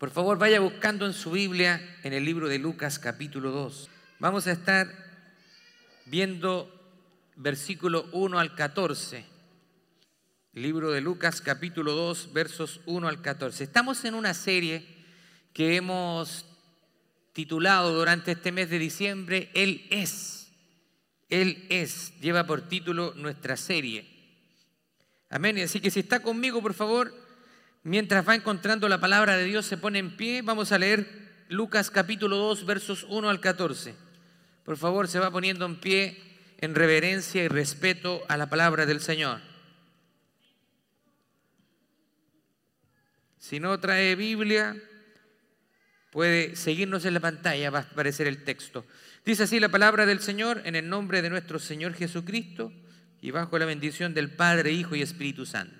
Por favor, vaya buscando en su Biblia en el libro de Lucas capítulo 2. Vamos a estar viendo versículo 1 al 14. Libro de Lucas capítulo 2 versos 1 al 14. Estamos en una serie que hemos titulado durante este mes de diciembre Él es. Él es. Lleva por título nuestra serie. Amén. Así que si está conmigo, por favor, mientras va encontrando la palabra de Dios, se pone en pie. Vamos a leer Lucas capítulo 2, versos 1 al 14. Por favor, se va poniendo en pie en reverencia y respeto a la palabra del Señor. Si no trae Biblia, puede seguirnos en la pantalla, va a aparecer el texto. Dice así la palabra del Señor en el nombre de nuestro Señor Jesucristo y bajo la bendición del Padre, Hijo y Espíritu Santo.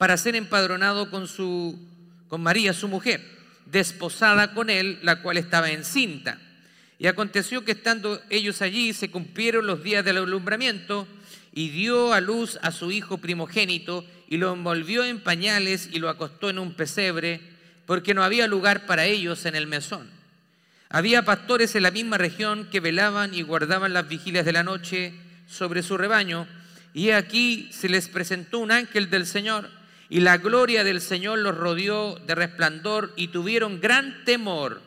para ser empadronado con, su, con María, su mujer, desposada con él, la cual estaba encinta. Y aconteció que estando ellos allí se cumplieron los días del alumbramiento y dio a luz a su hijo primogénito y lo envolvió en pañales y lo acostó en un pesebre porque no había lugar para ellos en el mesón. Había pastores en la misma región que velaban y guardaban las vigilias de la noche sobre su rebaño y aquí se les presentó un ángel del Señor y la gloria del Señor los rodeó de resplandor y tuvieron gran temor.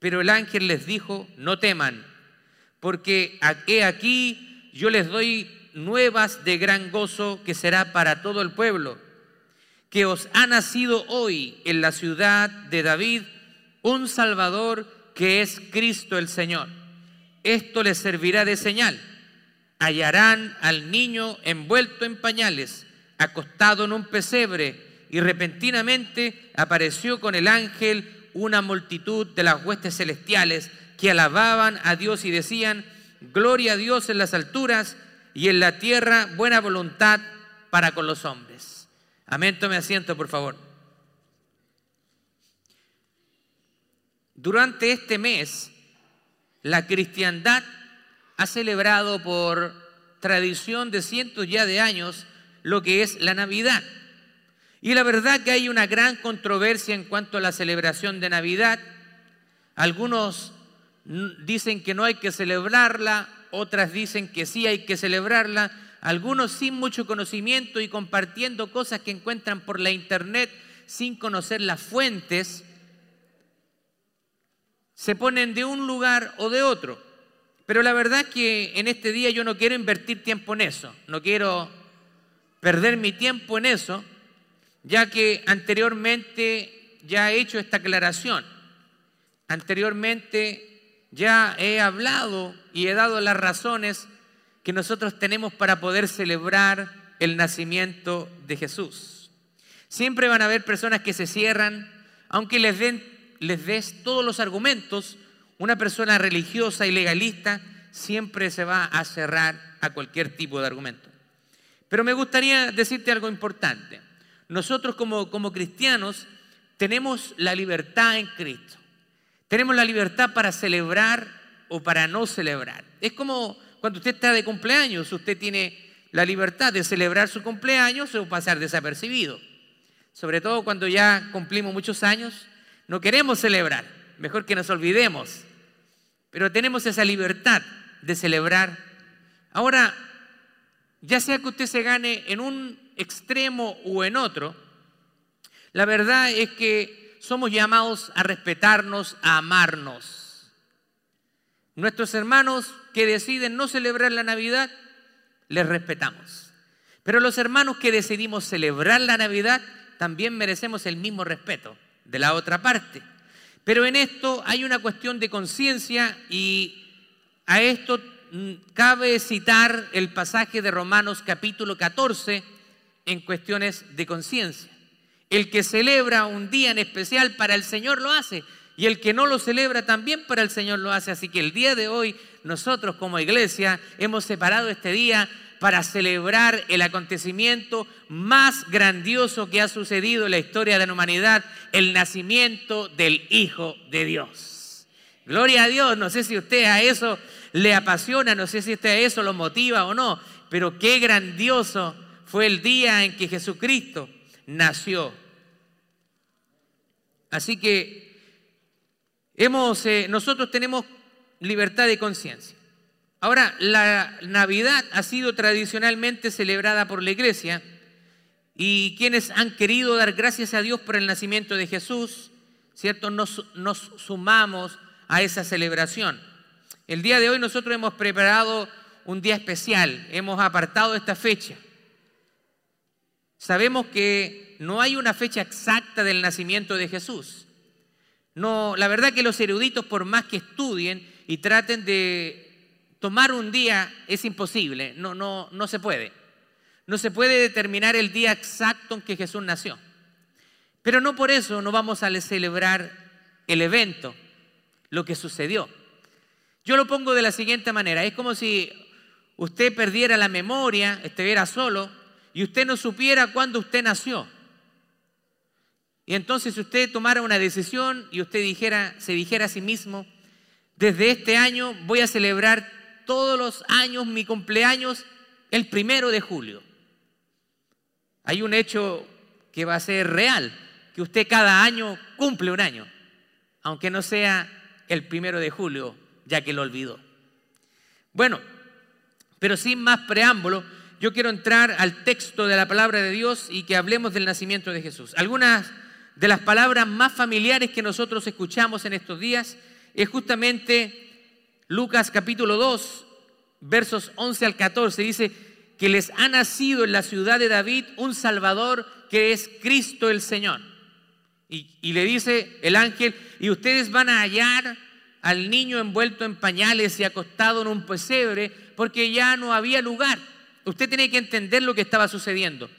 Pero el ángel les dijo, no teman, porque he aquí yo les doy nuevas de gran gozo que será para todo el pueblo, que os ha nacido hoy en la ciudad de David un Salvador que es Cristo el Señor. Esto les servirá de señal. Hallarán al niño envuelto en pañales acostado en un pesebre, y repentinamente apareció con el ángel una multitud de las huestes celestiales que alababan a Dios y decían, Gloria a Dios en las alturas y en la tierra buena voluntad para con los hombres. Amén, tome asiento, por favor. Durante este mes, la cristiandad ha celebrado por tradición de cientos ya de años lo que es la Navidad. Y la verdad que hay una gran controversia en cuanto a la celebración de Navidad. Algunos dicen que no hay que celebrarla, otras dicen que sí hay que celebrarla, algunos sin mucho conocimiento y compartiendo cosas que encuentran por la internet sin conocer las fuentes, se ponen de un lugar o de otro. Pero la verdad que en este día yo no quiero invertir tiempo en eso, no quiero perder mi tiempo en eso, ya que anteriormente ya he hecho esta aclaración. Anteriormente ya he hablado y he dado las razones que nosotros tenemos para poder celebrar el nacimiento de Jesús. Siempre van a haber personas que se cierran, aunque les, den, les des todos los argumentos, una persona religiosa y legalista siempre se va a cerrar a cualquier tipo de argumento. Pero me gustaría decirte algo importante. Nosotros como, como cristianos tenemos la libertad en Cristo. Tenemos la libertad para celebrar o para no celebrar. Es como cuando usted está de cumpleaños, usted tiene la libertad de celebrar su cumpleaños o pasar desapercibido. Sobre todo cuando ya cumplimos muchos años, no queremos celebrar, mejor que nos olvidemos. Pero tenemos esa libertad de celebrar. Ahora, ya sea que usted se gane en un extremo o en otro, la verdad es que somos llamados a respetarnos, a amarnos. Nuestros hermanos que deciden no celebrar la Navidad, les respetamos. Pero los hermanos que decidimos celebrar la Navidad, también merecemos el mismo respeto de la otra parte. Pero en esto hay una cuestión de conciencia y a esto cabe citar el pasaje de Romanos capítulo 14 en cuestiones de conciencia. El que celebra un día en especial para el Señor lo hace. Y el que no lo celebra también para el Señor lo hace. Así que el día de hoy nosotros como iglesia hemos separado este día para celebrar el acontecimiento más grandioso que ha sucedido en la historia de la humanidad, el nacimiento del Hijo de Dios. Gloria a Dios, no sé si usted a eso le apasiona, no sé si usted a eso lo motiva o no, pero qué grandioso fue el día en que Jesucristo nació. Así que hemos, eh, nosotros tenemos libertad de conciencia. Ahora, la Navidad ha sido tradicionalmente celebrada por la iglesia y quienes han querido dar gracias a Dios por el nacimiento de Jesús, ¿cierto? Nos, nos sumamos a esa celebración. El día de hoy nosotros hemos preparado un día especial, hemos apartado esta fecha. Sabemos que no hay una fecha exacta del nacimiento de Jesús. No, la verdad que los eruditos, por más que estudien y traten de tomar un día es imposible, no, no, no se puede. No se puede determinar el día exacto en que Jesús nació. Pero no por eso no vamos a celebrar el evento, lo que sucedió. Yo lo pongo de la siguiente manera, es como si usted perdiera la memoria, estuviera solo y usted no supiera cuándo usted nació. Y entonces usted tomara una decisión y usted dijera, se dijera a sí mismo, desde este año voy a celebrar todos los años mi cumpleaños el primero de julio. Hay un hecho que va a ser real, que usted cada año cumple un año, aunque no sea el primero de julio, ya que lo olvidó. Bueno, pero sin más preámbulo, yo quiero entrar al texto de la palabra de Dios y que hablemos del nacimiento de Jesús. Algunas de las palabras más familiares que nosotros escuchamos en estos días es justamente Lucas capítulo 2, versos 11 al 14, dice que les ha nacido en la ciudad de David un Salvador que es Cristo el Señor. Y, le dice el ángel, y ustedes van a hallar al niño envuelto en pañales y acostado en un pesebre, porque ya no había lugar. Usted tiene que entender lo que estaba sucediendo.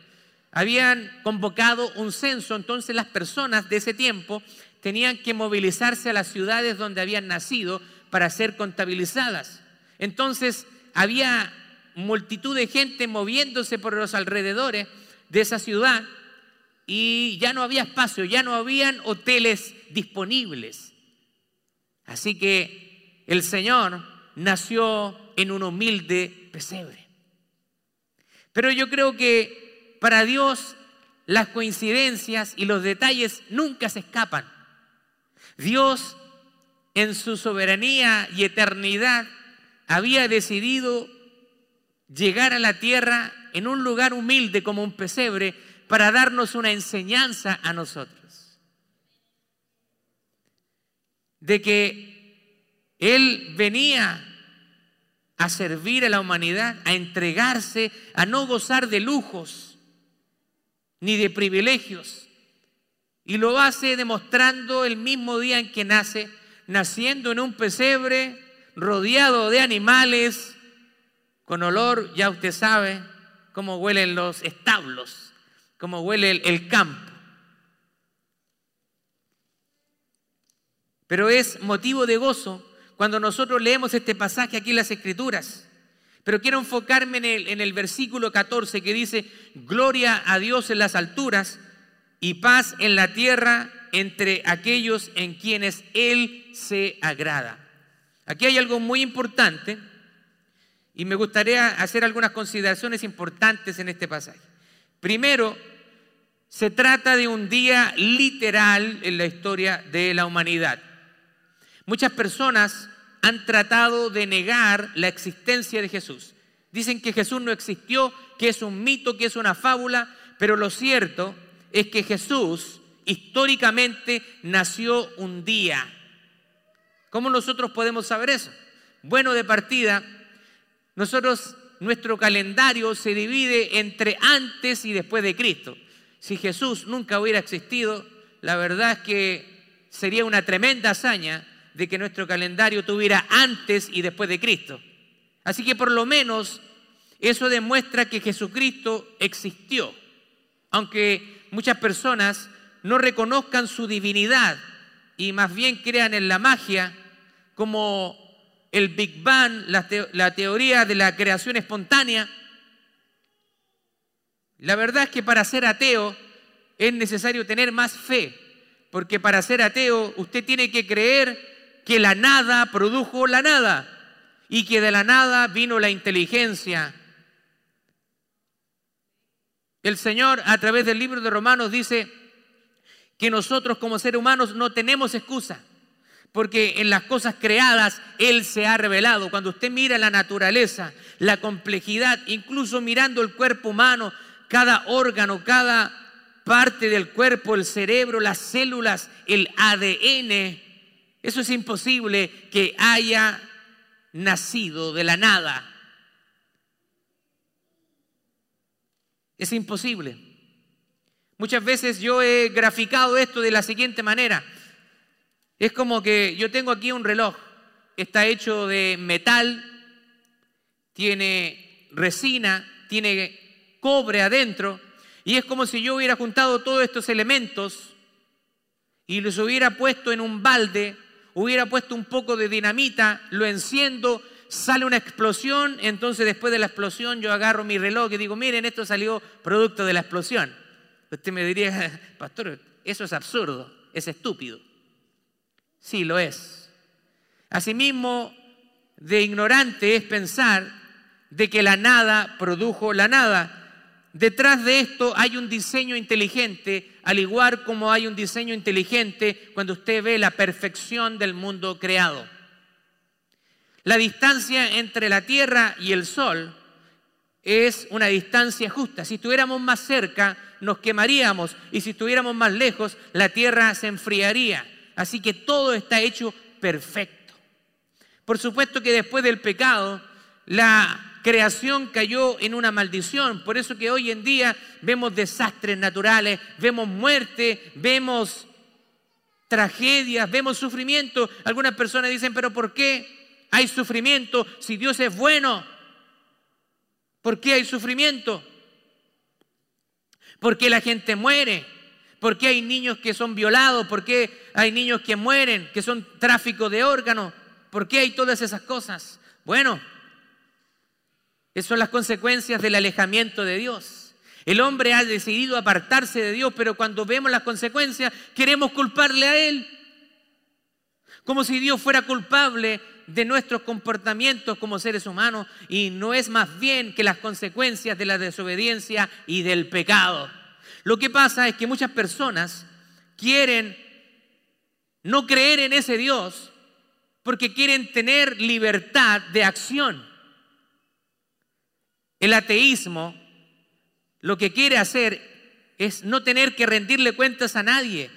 Habían convocado un censo, entonces las personas de ese tiempo tenían que movilizarse a las ciudades donde habían nacido para ser contabilizadas. Entonces había multitud de gente moviéndose por los alrededores de esa ciudad y ya no había espacio, ya no habían hoteles disponibles. Así que el Señor nació en un humilde pesebre. Pero yo creo que para Dios las coincidencias y los detalles nunca se escapan. Dios en su soberanía y eternidad, había decidido llegar a la tierra en un lugar humilde como un pesebre para darnos una enseñanza a nosotros. De que Él venía a servir a la humanidad, a entregarse, a no gozar de lujos ni de privilegios. Y lo hace demostrando el mismo día en que nace naciendo en un pesebre, rodeado de animales, con olor, ya usted sabe cómo huelen los establos, cómo huele el, campo. Pero es motivo de gozo cuando nosotros leemos este pasaje aquí en las Escrituras. Pero quiero enfocarme en el versículo 14 que dice, gloria a Dios en las alturas y paz en la tierra entre aquellos en quienes Él se agrada. Aquí hay algo muy importante y me gustaría hacer algunas consideraciones importantes en este pasaje. Primero, se trata de un día literal en la historia de la humanidad. Muchas personas han tratado de negar la existencia de Jesús. Dicen que Jesús no existió, que es un mito, que es una fábula, pero lo cierto es que Jesús históricamente nació un día. ¿Cómo nosotros podemos saber eso? Bueno, de partida, nosotros, nuestro calendario se divide entre antes y después de Cristo. Si Jesús nunca hubiera existido, la verdad es que sería una tremenda hazaña de que nuestro calendario tuviera antes y después de Cristo. Así que por lo menos eso demuestra que Jesucristo existió, aunque muchas personas no reconozcan su divinidad y más bien crean en la magia como el Big Bang, la, la teoría de la creación espontánea. La verdad es que para ser ateo es necesario tener más fe, porque para ser ateo usted tiene que creer que la nada produjo la nada y que de la nada vino la inteligencia. El Señor a través del libro de Romanos dice que nosotros como seres humanos no tenemos excusa, porque en las cosas creadas Él se ha revelado. Cuando usted mira la naturaleza, la complejidad, incluso mirando el cuerpo humano, cada órgano, cada parte del cuerpo, el cerebro, las células, el ADN, eso es imposible que haya nacido de la nada. Es imposible. Muchas veces yo he graficado esto de la siguiente manera. Es como que yo tengo aquí un reloj, está hecho de metal, tiene resina, tiene cobre adentro, y es como si yo hubiera juntado todos estos elementos y los hubiera puesto en un balde hubiera puesto un poco de dinamita, lo enciendo, sale una explosión, entonces después de la explosión yo agarro mi reloj y digo, miren, esto salió producto de la explosión. Usted me diría, pastor, eso es absurdo, es estúpido. Sí, lo es. Asimismo, de ignorante es pensar de que la nada produjo la nada. Detrás de esto hay un diseño inteligente, al igual como hay un diseño inteligente cuando usted ve la perfección del mundo creado. La distancia entre la Tierra y el Sol es una distancia justa. Si estuviéramos más cerca, nos quemaríamos y si estuviéramos más lejos, la Tierra se enfriaría. Así que todo está hecho perfecto. Por supuesto que después del pecado, la creación cayó en una maldición. Por eso que hoy en día vemos desastres naturales, vemos muerte, vemos tragedias, vemos sufrimiento. Algunas personas dicen, pero ¿por qué hay sufrimiento si Dios es bueno? ¿Por qué hay sufrimiento? ¿Por qué la gente muere? ¿Por qué hay niños que son violados? ¿Por qué hay niños que mueren, que son tráfico de órganos? ¿Por qué hay todas esas cosas? Bueno, esas son las consecuencias del alejamiento de Dios. El hombre ha decidido apartarse de Dios, pero cuando vemos las consecuencias queremos culparle a Él. Como si Dios fuera culpable de nuestros comportamientos como seres humanos y no es más bien que las consecuencias de la desobediencia y del pecado. Lo que pasa es que muchas personas quieren no creer en ese Dios porque quieren tener libertad de acción. El ateísmo lo que quiere hacer es no tener que rendirle cuentas a nadie.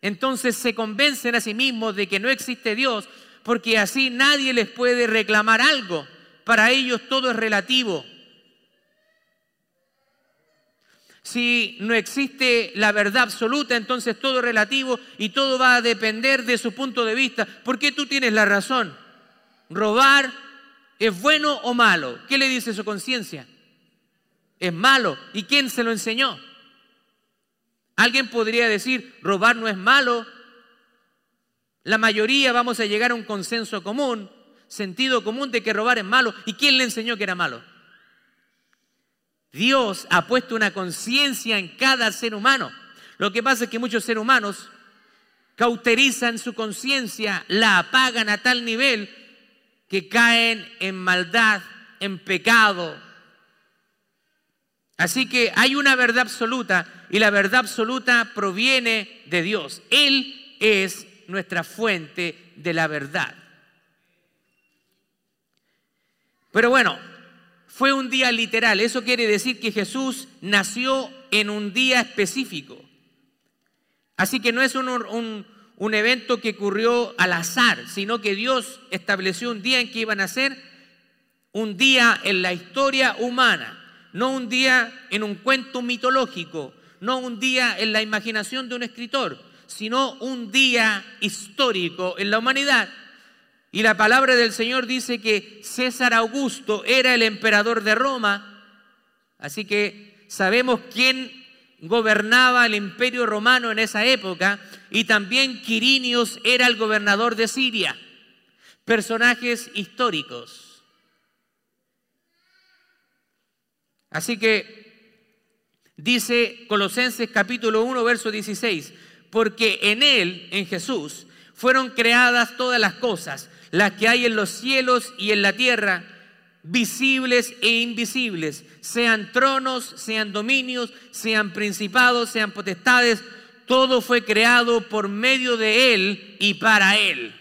Entonces se convencen a sí mismos de que no existe Dios porque así nadie les puede reclamar algo. Para ellos todo es relativo. Si no existe la verdad absoluta, entonces todo es relativo y todo va a depender de su punto de vista. ¿Por qué tú tienes la razón? Robar ¿Es bueno o malo? ¿Qué le dice su conciencia? Es malo. ¿Y quién se lo enseñó? Alguien podría decir, robar no es malo. La mayoría vamos a llegar a un consenso común, sentido común de que robar es malo. ¿Y quién le enseñó que era malo? Dios ha puesto una conciencia en cada ser humano. Lo que pasa es que muchos seres humanos cauterizan su conciencia, la apagan a tal nivel que caen en maldad, en pecado. Así que hay una verdad absoluta y la verdad absoluta proviene de Dios. Él es nuestra fuente de la verdad. Pero bueno, fue un día literal. Eso quiere decir que Jesús nació en un día específico. Así que no es un, un evento que ocurrió al azar, sino que Dios estableció un día en que iban a ser un día en la historia humana, no un día en un cuento mitológico, no un día en la imaginación de un escritor, sino un día histórico en la humanidad. Y la palabra del Señor dice que César Augusto era el emperador de Roma, así que sabemos quién gobernaba el imperio romano en esa época y también Quirinios era el gobernador de Siria. Personajes históricos. Así que dice Colosenses capítulo 1, verso 16, porque en Él, en Jesús, fueron creadas todas las cosas, las que hay en los cielos y en la tierra, visibles e invisibles, sean tronos, sean dominios, sean principados, sean potestades, todo fue creado por medio de Él y para Él.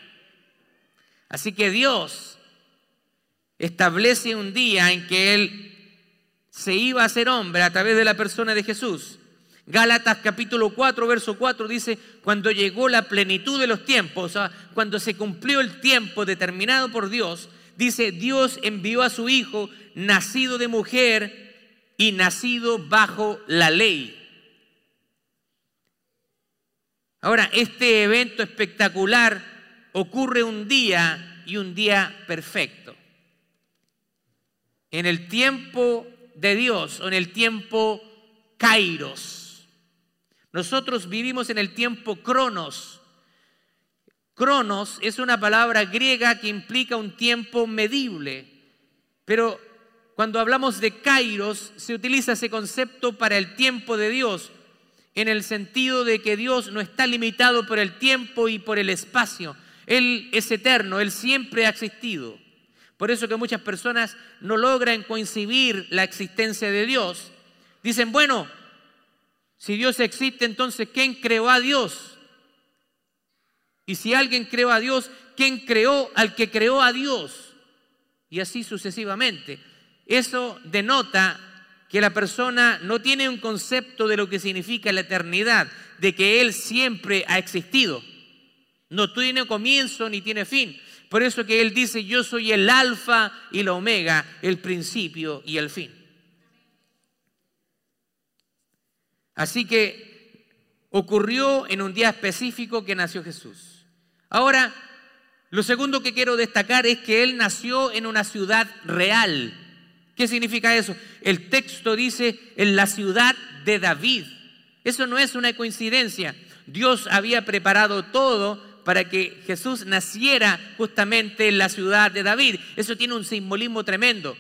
Así que Dios establece un día en que Él se iba a ser hombre a través de la persona de Jesús. Gálatas capítulo 4, verso 4 dice, cuando llegó la plenitud de los tiempos, o sea, cuando se cumplió el tiempo determinado por Dios, dice, Dios envió a su Hijo, nacido de mujer y nacido bajo la ley. Ahora, este evento espectacular ocurre un día y un día perfecto. En el tiempo de Dios o en el tiempo kairos. Nosotros vivimos en el tiempo cronos, Cronos es una palabra griega que implica un tiempo medible, pero cuando hablamos de kairos se utiliza ese concepto para el tiempo de Dios, en el sentido de que Dios no está limitado por el tiempo y por el espacio. Él es eterno, Él siempre ha existido. Por eso que muchas personas no logran coincidir la existencia de Dios. Dicen, bueno, si Dios existe, entonces ¿quién creó a Dios? Y si alguien creó a Dios, ¿quién creó al que creó a Dios? Y así sucesivamente. Eso denota que la persona no tiene un concepto de lo que significa la eternidad, de que Él siempre ha existido. No tiene comienzo ni tiene fin. Por eso que Él dice, yo soy el alfa y la omega, el principio y el fin. Así que ocurrió en un día específico que nació Jesús. Ahora, lo segundo que quiero destacar es que él nació en una ciudad real. ¿Qué significa eso? El texto dice en la ciudad de David. Eso no es una coincidencia. Dios había preparado todo para que Jesús naciera justamente en la ciudad de David. Eso tiene un simbolismo tremendo.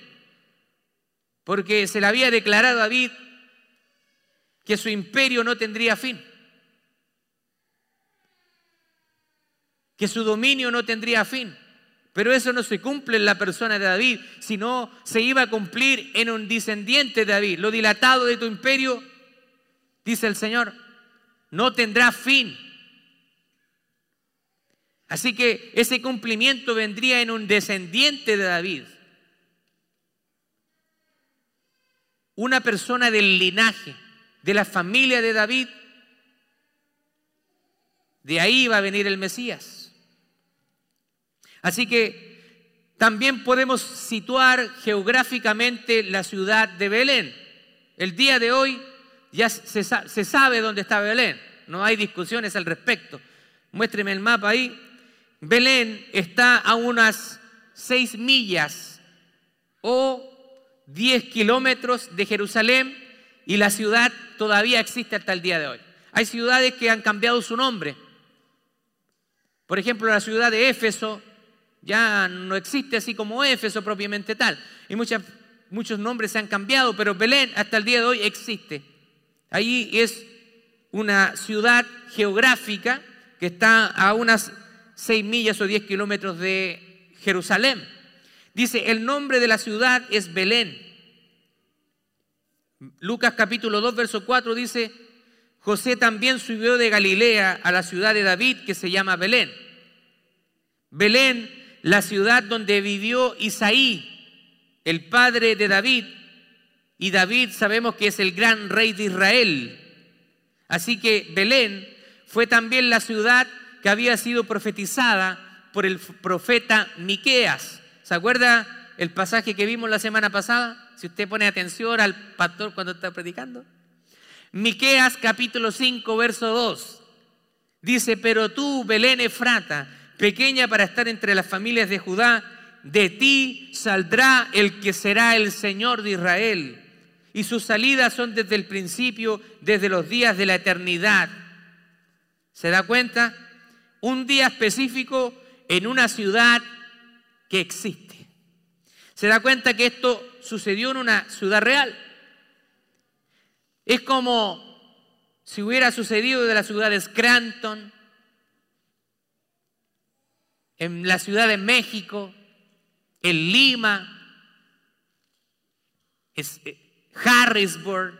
Porque se le había declarado a David que su imperio no tendría fin. Que su dominio no tendría fin. Pero eso no se cumple en la persona de David, sino se iba a cumplir en un descendiente de David. Lo dilatado de tu imperio, dice el Señor, no tendrá fin. Así que ese cumplimiento vendría en un descendiente de David. Una persona del linaje, de la familia de David. De ahí va a venir el Mesías. Así que también podemos situar geográficamente la ciudad de Belén. El día de hoy ya se, sabe dónde está Belén, no hay discusiones al respecto. Muéstreme el mapa ahí. Belén está a unas seis millas o 10 kilómetros de Jerusalén y la ciudad todavía existe hasta el día de hoy. Hay ciudades que han cambiado su nombre. Por ejemplo, la ciudad de Éfeso ya no existe así como Éfeso propiamente tal. Y muchos nombres se han cambiado, pero Belén hasta el día de hoy existe. Ahí es una ciudad geográfica que está a unas 6 millas o 10 kilómetros de Jerusalén. Dice, el nombre de la ciudad es Belén. Lucas capítulo 2, verso 4 dice, José también subió de Galilea a la ciudad de David que se llama Belén. Belén la ciudad donde vivió Isaí, el padre de David, y David sabemos que es el gran rey de Israel. Así que Belén fue también la ciudad que había sido profetizada por el profeta Miqueas. ¿Se acuerda el pasaje que vimos la semana pasada? Si usted pone atención al pastor cuando está predicando. Miqueas capítulo 5 verso 2. Dice, "Pero tú, Belén Efrata, pequeña para estar entre las familias de Judá, de ti saldrá el que será el Señor de Israel. y sus salidas son desde el principio, desde los días de la eternidad. ¿Se da cuenta? Un día específico en una ciudad que existe. ¿Se da cuenta que esto sucedió en una ciudad real? Es como si hubiera sucedido de la ciudad de Scranton, en la Ciudad de México, en Lima, eh, Harrisburg,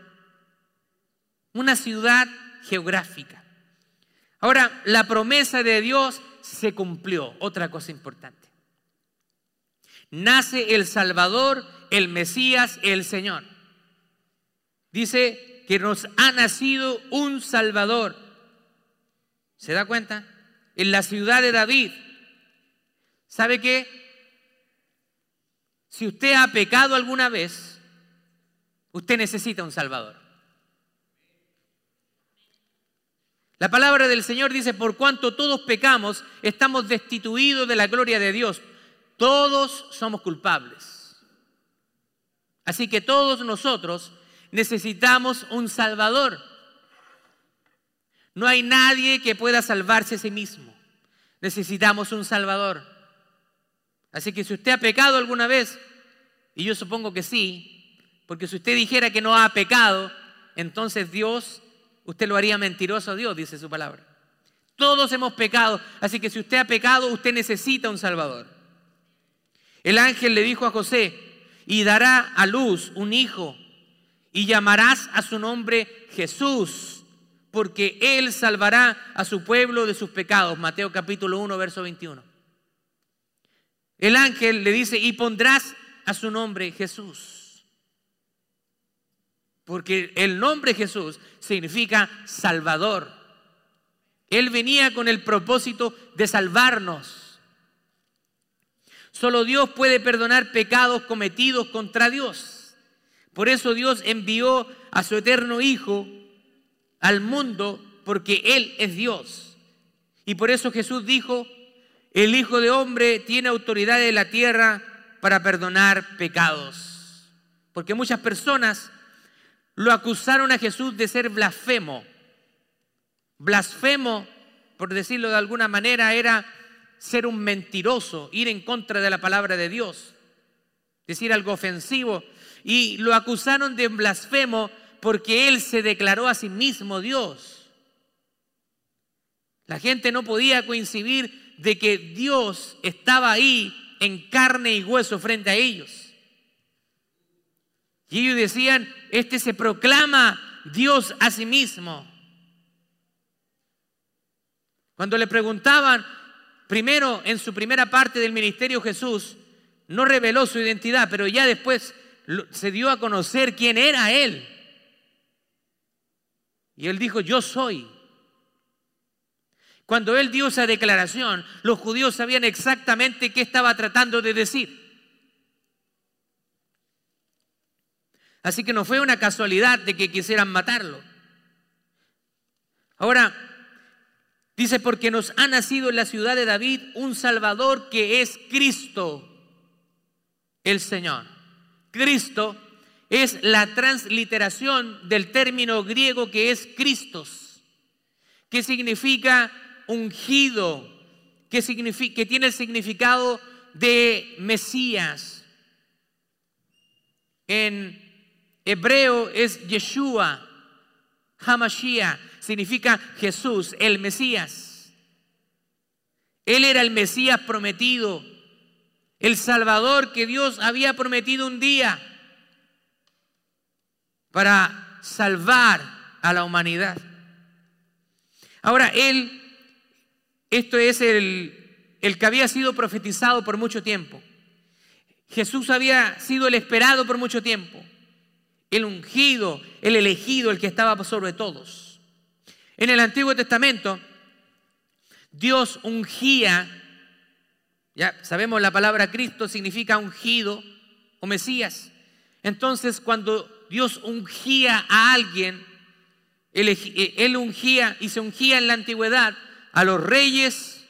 una ciudad geográfica. Ahora, la promesa de Dios se cumplió, otra cosa importante. Nace el Salvador, el Mesías, el Señor. Dice que nos ha nacido un Salvador. ¿Se da cuenta? En la ciudad de David, ¿Sabe qué? Si usted ha pecado alguna vez, usted necesita un Salvador. La palabra del Señor dice, por cuanto todos pecamos, estamos destituidos de la gloria de Dios. Todos somos culpables. Así que todos nosotros necesitamos un Salvador. No hay nadie que pueda salvarse a sí mismo. Necesitamos un Salvador. Así que si usted ha pecado alguna vez, y yo supongo que sí, porque si usted dijera que no ha pecado, entonces Dios, usted lo haría mentiroso a Dios, dice su palabra. Todos hemos pecado, así que si usted ha pecado, usted necesita un Salvador. El ángel le dijo a José, y dará a luz un hijo, y llamarás a su nombre Jesús, porque él salvará a su pueblo de sus pecados. Mateo capítulo 1, verso 21. El ángel le dice, y pondrás a su nombre Jesús. Porque el nombre Jesús significa Salvador. Él venía con el propósito de salvarnos. Solo Dios puede perdonar pecados cometidos contra Dios. Por eso Dios envió a su eterno Hijo al mundo porque Él es Dios. Y por eso Jesús dijo, el Hijo de Hombre tiene autoridad en la tierra para perdonar pecados. Porque muchas personas lo acusaron a Jesús de ser blasfemo. Blasfemo, por decirlo de alguna manera, era ser un mentiroso, ir en contra de la palabra de Dios, decir algo ofensivo. Y lo acusaron de blasfemo porque él se declaró a sí mismo Dios. La gente no podía coincidir de que Dios estaba ahí en carne y hueso frente a ellos. Y ellos decían, este se proclama Dios a sí mismo. Cuando le preguntaban, primero en su primera parte del ministerio Jesús, no reveló su identidad, pero ya después se dio a conocer quién era Él. Y Él dijo, yo soy. Cuando él dio esa declaración, los judíos sabían exactamente qué estaba tratando de decir. Así que no fue una casualidad de que quisieran matarlo. Ahora, dice, porque nos ha nacido en la ciudad de David un Salvador que es Cristo, el Señor. Cristo es la transliteración del término griego que es Cristos, que significa ungido, que, que tiene el significado de Mesías. En hebreo es Yeshua, Hamashiach, significa Jesús, el Mesías. Él era el Mesías prometido, el Salvador que Dios había prometido un día para salvar a la humanidad. Ahora, Él esto es el, que había sido profetizado por mucho tiempo. Jesús había sido el esperado por mucho tiempo. El ungido, el elegido, el que estaba sobre todos. En el Antiguo Testamento, Dios ungía, ya sabemos la palabra Cristo significa ungido o Mesías. Entonces, cuando Dios ungía a alguien, él ungía y se ungía en la antigüedad a los reyes,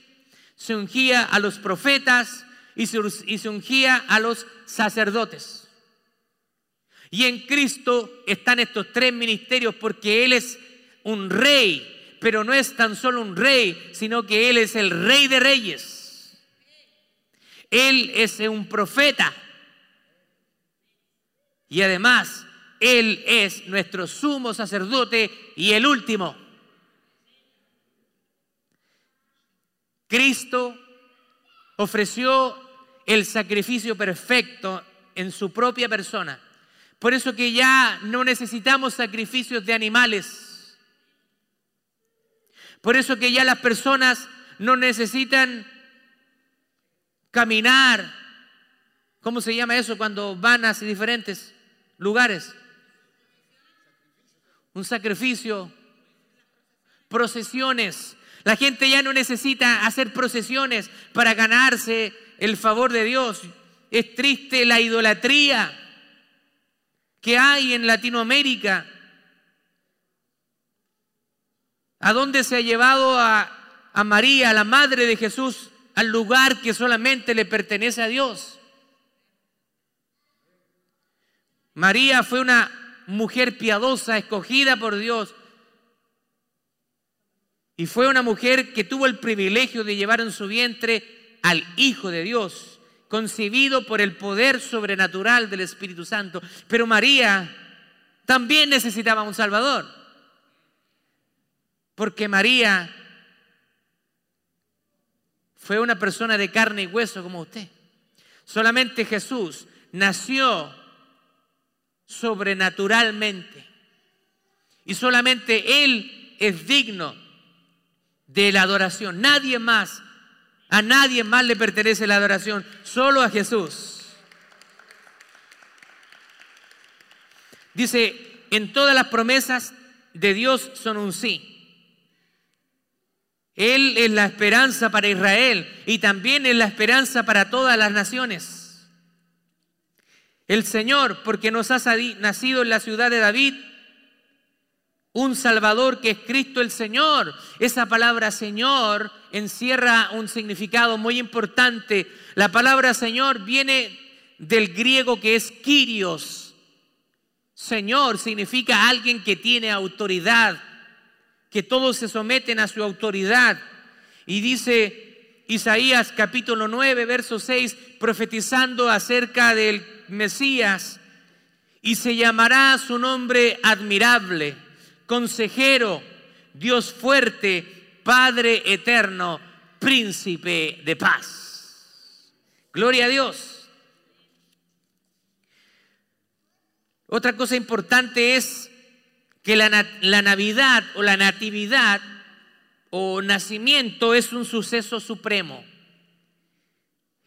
se ungía a los profetas y se, ungía a los sacerdotes. Y en Cristo están estos tres ministerios porque Él es un rey, pero no es tan solo un rey, sino que Él es el rey de reyes. Él es un profeta. Y además, Él es nuestro sumo sacerdote y el último. Cristo ofreció el sacrificio perfecto en su propia persona. Por eso que ya no necesitamos sacrificios de animales. Por eso que ya las personas no necesitan caminar. ¿Cómo se llama eso cuando van a diferentes lugares? Un sacrificio, procesiones. La gente ya no necesita hacer procesiones para ganarse el favor de Dios. Es triste la idolatría que hay en Latinoamérica. ¿A dónde se ha llevado a, a María, la madre de Jesús, al lugar que solamente le pertenece a Dios? María fue una mujer piadosa, escogida por Dios, y fue una mujer que tuvo el privilegio de llevar en su vientre al Hijo de Dios, concebido por el poder sobrenatural del Espíritu Santo. Pero María también necesitaba un Salvador, porque María fue una persona de carne y hueso como usted. Solamente Jesús nació sobrenaturalmente. Y solamente Él es digno de la adoración. Nadie más, a nadie más le pertenece la adoración, solo a Jesús. Dice, en todas las promesas de Dios son un sí. Él es la esperanza para Israel y también es la esperanza para todas las naciones. El Señor, porque nos ha nacido en la ciudad de David, un Salvador que es Cristo el Señor. Esa palabra Señor encierra un significado muy importante. La palabra Señor viene del griego que es Kyrios. Señor significa alguien que tiene autoridad, que todos se someten a su autoridad. Y dice Isaías capítulo 9, verso 6, profetizando acerca del Mesías, y se llamará su nombre admirable consejero, Dios fuerte, Padre eterno, príncipe de paz. Gloria a Dios. Otra cosa importante es que la, Navidad o la Natividad o nacimiento es un suceso supremo.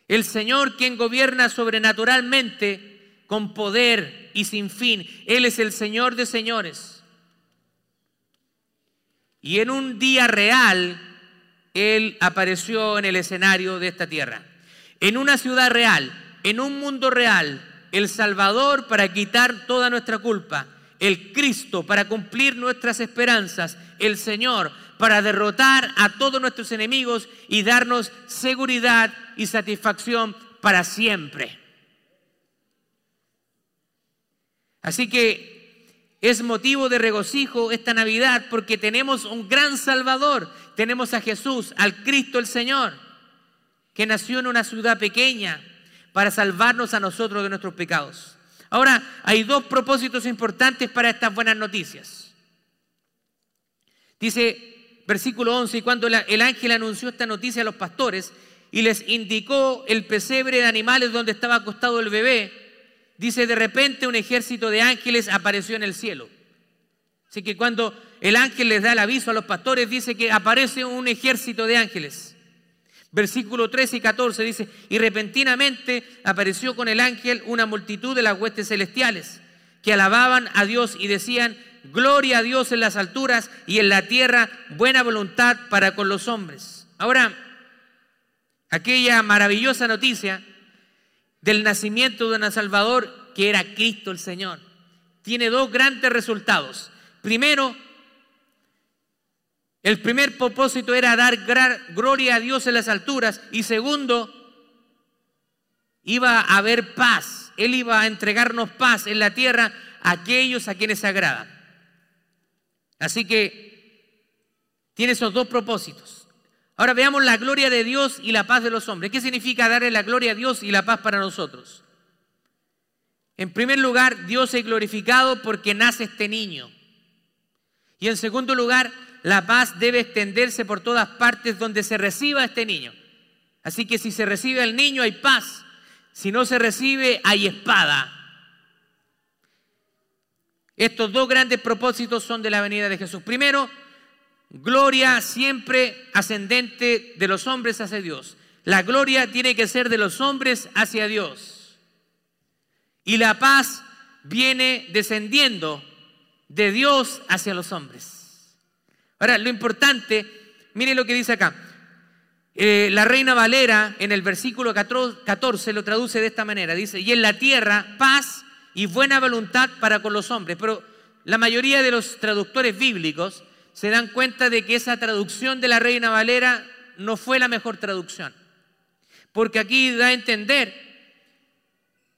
El Señor quien gobierna sobrenaturalmente con poder y sin fin. Él es el Señor de señores. Y en un día real, Él apareció en el escenario de esta tierra. En una ciudad real, en un mundo real, el Salvador para quitar toda nuestra culpa, el Cristo para cumplir nuestras esperanzas, el Señor para derrotar a todos nuestros enemigos y darnos seguridad y satisfacción para siempre. Así que es motivo de regocijo esta Navidad porque tenemos un gran Salvador. Tenemos a Jesús, al Cristo el Señor, que nació en una ciudad pequeña para salvarnos a nosotros de nuestros pecados. Ahora, hay dos propósitos importantes para estas buenas noticias. Dice versículo 11, y cuando el ángel anunció esta noticia a los pastores y les indicó el pesebre de animales donde estaba acostado el bebé, dice, de repente un ejército de ángeles apareció en el cielo. Así que cuando el ángel les da el aviso a los pastores, dice que aparece un ejército de ángeles. Versículo 13 y 14 dice, y repentinamente apareció con el ángel una multitud de las huestes celestiales que alababan a Dios y decían, gloria a Dios en las alturas y en la tierra buena voluntad para con los hombres. Ahora, aquella maravillosa noticia del nacimiento de un Salvador que era Cristo el Señor. Tiene dos grandes resultados. Primero, el primer propósito era dar gloria a Dios en las alturas y segundo, iba a haber paz Él iba a entregarnos paz en la tierra a aquellos a quienes se agrada. Así que tiene esos dos propósitos. Ahora veamos la gloria de Dios y la paz de los hombres. ¿Qué significa darle la gloria a Dios y la paz para nosotros? En primer lugar, Dios es glorificado porque nace este niño. Y en segundo lugar, la paz debe extenderse por todas partes donde se reciba este niño. Así que si se recibe al niño hay paz, si no se recibe hay espada. Estos dos grandes propósitos son de la venida de Jesús. Primero, gloria siempre ascendente de los hombres hacia Dios. La gloria tiene que ser de los hombres hacia Dios. Y la paz viene descendiendo de Dios hacia los hombres. Ahora, lo importante, mire lo que dice acá. Eh, la reina Valera en el versículo 14 lo traduce de esta manera. Dice, y en la tierra paz y buena voluntad para con los hombres. Pero la mayoría de los traductores bíblicos se dan cuenta de que esa traducción de la reina Valera no fue la mejor traducción. Porque aquí da a entender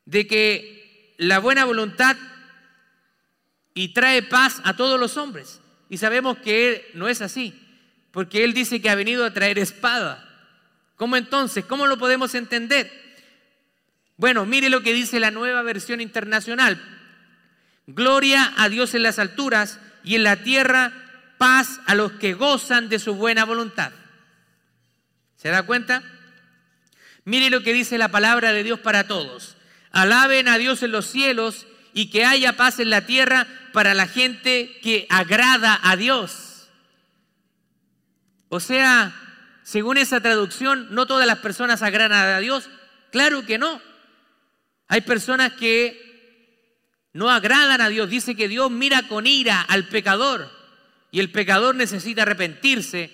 de que la buena voluntad y trae paz a todos los hombres. Y sabemos que no es así, porque Él dice que ha venido a traer espada. ¿Cómo entonces? ¿Cómo lo podemos entender? Bueno, mire lo que dice la nueva versión internacional. Gloria a Dios en las alturas y en la tierra paz a los que gozan de su buena voluntad. ¿Se da cuenta? Mire lo que dice la palabra de Dios para todos. Alaben a Dios en los cielos y que haya paz en la tierra para la gente que agrada a Dios. O sea, según esa traducción, no todas las personas agradan a Dios. Claro que no. Hay personas que no agradan a Dios. Dice que Dios mira con ira al pecador y el pecador necesita arrepentirse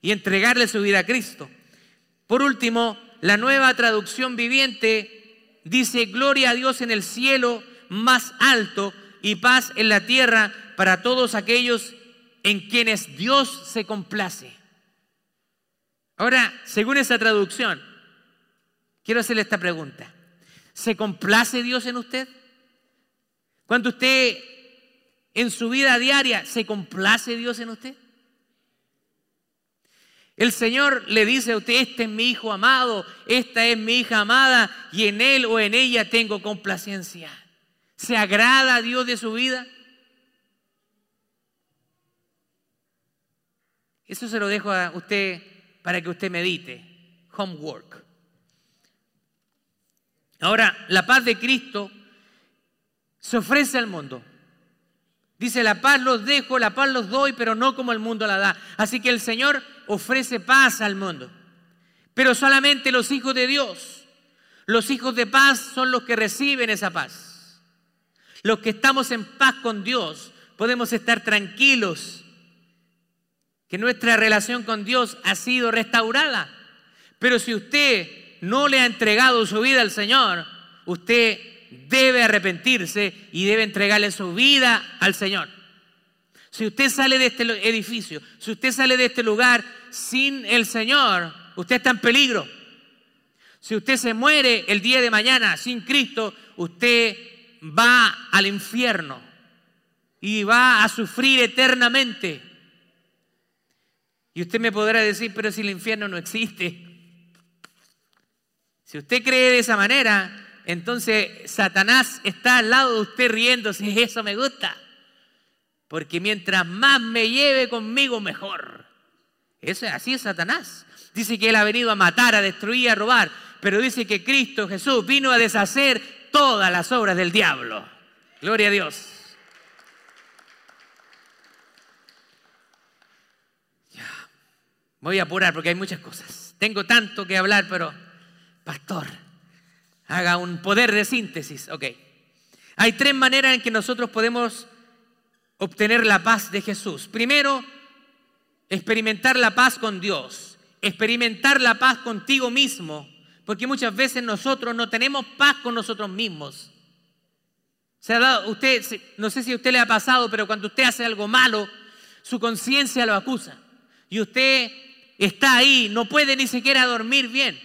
y entregarle su vida a Cristo. Por último, la nueva traducción viviente dice, gloria a Dios en el cielo más alto y paz en la tierra para todos aquellos en quienes Dios se complace. Ahora, según esa traducción, quiero hacerle esta pregunta. ¿Se complace Dios en usted? Cuando usted en su vida diaria, ¿se complace Dios en usted? El Señor le dice a usted, este es mi hijo amado, esta es mi hija amada, y en él o en ella tengo complacencia. ¿Se agrada a Dios de su vida? Eso se lo dejo a usted para que usted medite. Homework. Ahora, la paz de Cristo se ofrece al mundo. Dice, la paz los dejo, la paz los doy, pero no como el mundo la da. Así que el Señor ofrece paz al mundo. Pero solamente los hijos de Dios, los hijos de paz son los que reciben esa paz. Los que estamos en paz con Dios podemos estar tranquilos que nuestra relación con Dios ha sido restaurada. Pero si usted no le ha entregado su vida al Señor, usted debe arrepentirse y debe entregarle su vida al Señor. Si usted sale de este edificio, si usted sale de este lugar sin el Señor, usted está en peligro. Si usted se muere el día de mañana sin Cristo, usted va al infierno y va a sufrir eternamente. Y usted me podrá decir, pero si el infierno no existe. Si usted cree de esa manera, entonces Satanás está al lado de usted riéndose, eso me gusta. Porque mientras más me lleve conmigo, mejor. Eso, así es Satanás. Dice que Él ha venido a matar, a destruir, a robar. Pero dice que Cristo Jesús vino a deshacer todas las obras del diablo. Gloria a Dios. Ya. Voy a apurar porque hay muchas cosas. Tengo tanto que hablar, pero pastor, haga un poder de síntesis. Ok. Hay tres maneras en que nosotros podemos obtener la paz de Jesús. Primero, experimentar la paz con Dios, experimentar la paz contigo mismo porque muchas veces nosotros no tenemos paz con nosotros mismos. Se ha dado, usted, no sé si a usted le ha pasado, pero cuando usted hace algo malo, su conciencia lo acusa. Y usted está ahí, no puede ni siquiera dormir bien.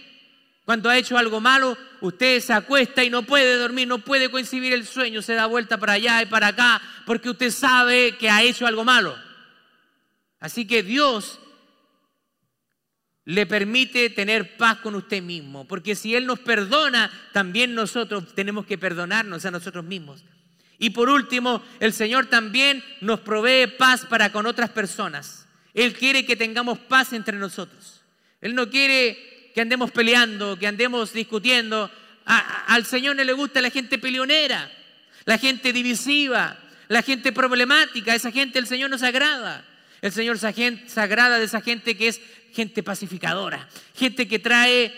Cuando ha hecho algo malo, usted se acuesta y no puede dormir, no puede coincidir el sueño, se da vuelta para allá y para acá, porque usted sabe que ha hecho algo malo. Así que Dios le permite tener paz con usted mismo, porque si Él nos perdona, también nosotros tenemos que perdonarnos a nosotros mismos. Y por último, el Señor también nos provee paz para con otras personas. Él quiere que tengamos paz entre nosotros. Él no quiere que andemos peleando, que andemos discutiendo. al Señor no le gusta la gente peleonera, la gente divisiva, la gente problemática. Esa gente el Señor nos agrada. El Señor se agrada de esa gente que es gente pacificadora, gente que trae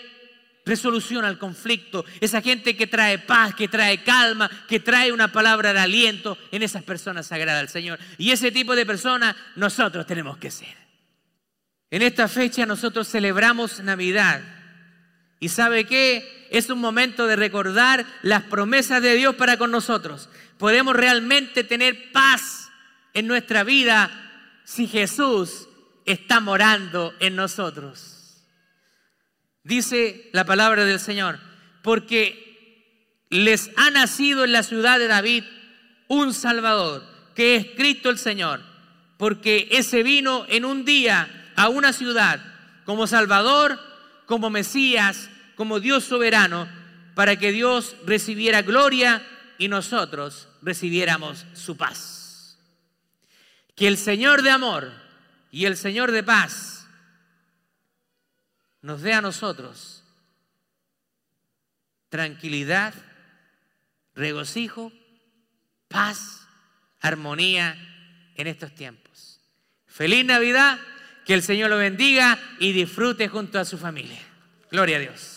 resolución al conflicto, esa gente que trae paz, que trae calma, que trae una palabra de aliento, en esas personas se agrada al Señor. Y ese tipo de personas nosotros tenemos que ser. En esta fecha nosotros celebramos Navidad. ¿Y sabe qué? Es un momento de recordar las promesas de Dios para con nosotros. Podemos realmente tener paz en nuestra vida si Jesús está morando en nosotros. Dice la palabra del Señor, porque les ha nacido en la ciudad de David un Salvador, que es Cristo el Señor, porque ese vino en un día a una ciudad como Salvador, como Mesías, como Dios soberano, para que Dios recibiera gloria y nosotros recibiéramos su paz. Que el Señor de amor y el Señor de paz nos dé a nosotros tranquilidad, regocijo, paz, armonía en estos tiempos. Feliz Navidad, que el Señor lo bendiga y disfrute junto a su familia. Gloria a Dios.